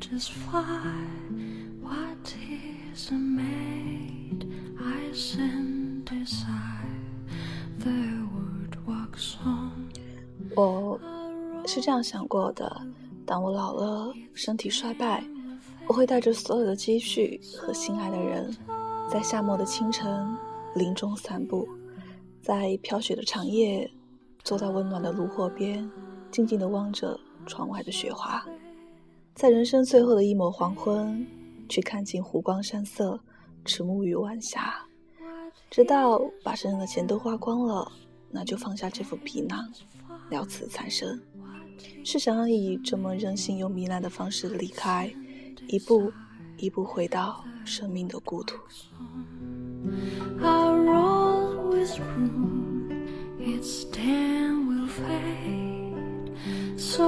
just fly. What is a maid? I synthesize. The word walks on. 我是这样想过的：当我老了，身体衰败，我会带着所有的积蓄和心爱的人，在夏末的清晨林中散步，在飘雪的长夜，坐在温暖的炉火边，静静地望着窗外的雪花，在人生最后的一抹黄昏，去看尽湖光山色，迟暮于晚霞，直到把身上的钱都花光了，那就放下这副皮囊，了此残生。是想要以这么任性又糜烂的方式离开，一步一步回到生命的故土。Its dim will fade. 所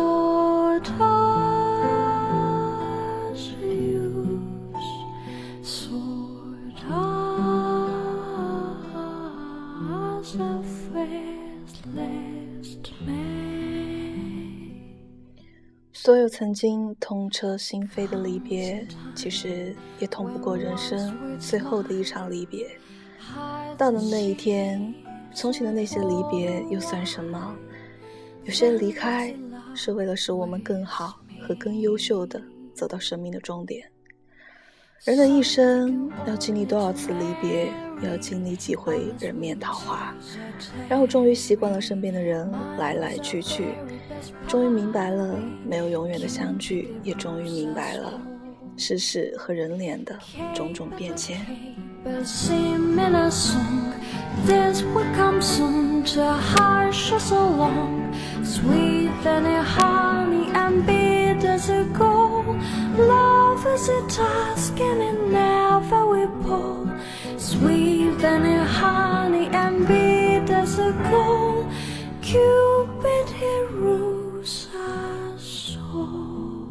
有曾经痛彻心扉的离别，其实也痛不过人生最后的一场离别。到了那一天，从前的那些离别又算什么？有些离开是为了使我们更好和更优秀的走到生命的终点。人的一生要经历多少次离别，要经历几回人面桃花，然后终于习惯了身边的人来来去去，终于明白了没有永远的相聚，也终于明白了世事和人脸的种种变迁。The harsh shoes along sweet than a honey and bitter as a gold. Love is a task and it never will pull. Sweet than a honey and bitter as a gold. Cupid he rules us all.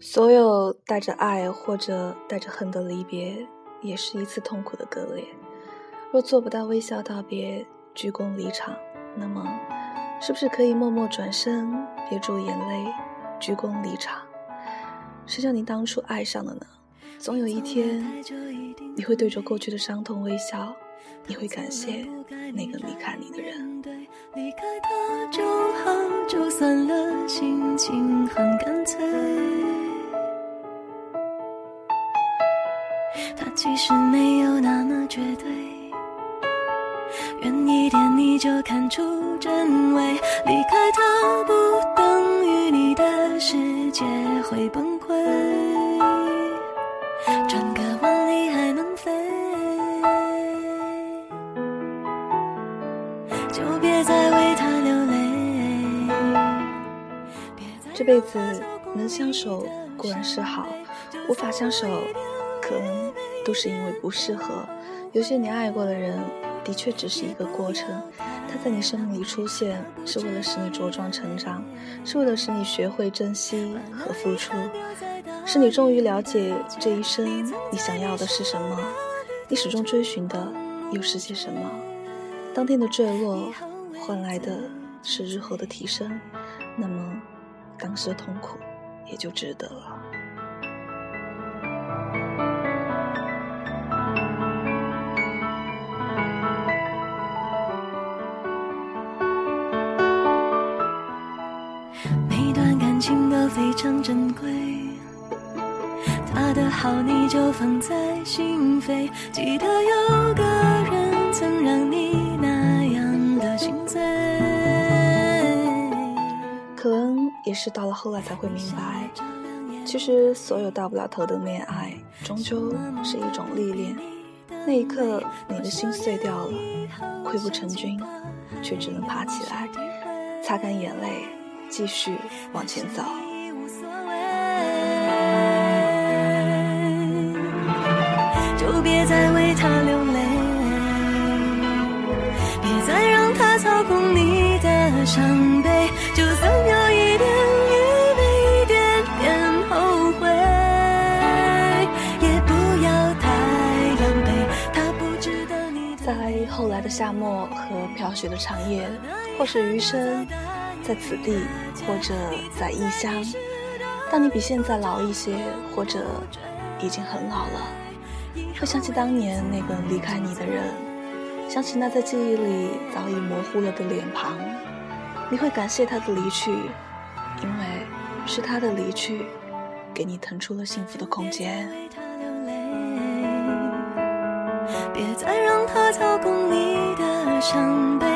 所有带着爱或者带着恨的离别，也是一次痛苦的割裂。若做不到微笑道别、鞠躬离场，那么，是不是可以默默转身，憋住眼泪，鞠躬离场？谁叫你当初爱上了呢？总有一天，你会对着过去的伤痛微笑，你会感谢那个离开你的人。离开他就好，就算了，心情很干脆。他其实没有那么绝对，远一点你就看出真伪。离开他不等于你的世界会崩溃，转个弯你还能飞。就别再为他流泪。这辈子能相守固然是好，无法相守，可能都是因为不适合。有些你爱过的人，的确只是一个过程，他在你生命里出现，是为了使你茁壮成长，是为了使你学会珍惜和付出，是你终于了解这一生你想要的是什么，你始终追寻的又是些什么。当天的坠落，换来的是日后的提升，那么当时的痛苦也就值得了。非常珍贵，他的好你就放在心扉。记得有个人曾让你那样的心醉。可能也是到了后来才会明白，其实所有到不了头的恋爱，终究是一种历练。那一刻，你的心碎掉了，溃不成军，却只能爬起来，擦干眼泪，继续往前走。别再为他流泪，别再让他操控你的伤悲，就算有一点愚昧，一点点后悔，也不要太狼狈，他不值得你的在后来的夏末和飘雪的长夜，或是余生，在此地或者在异乡，当你比现在老一些，或者已经很老了，会想起当年那个离开你的人，想起那在记忆里早已模糊了的脸庞，你会感谢他的离去，因为是他的离去，给你腾出了幸福的空间。别再让他操控你的伤悲。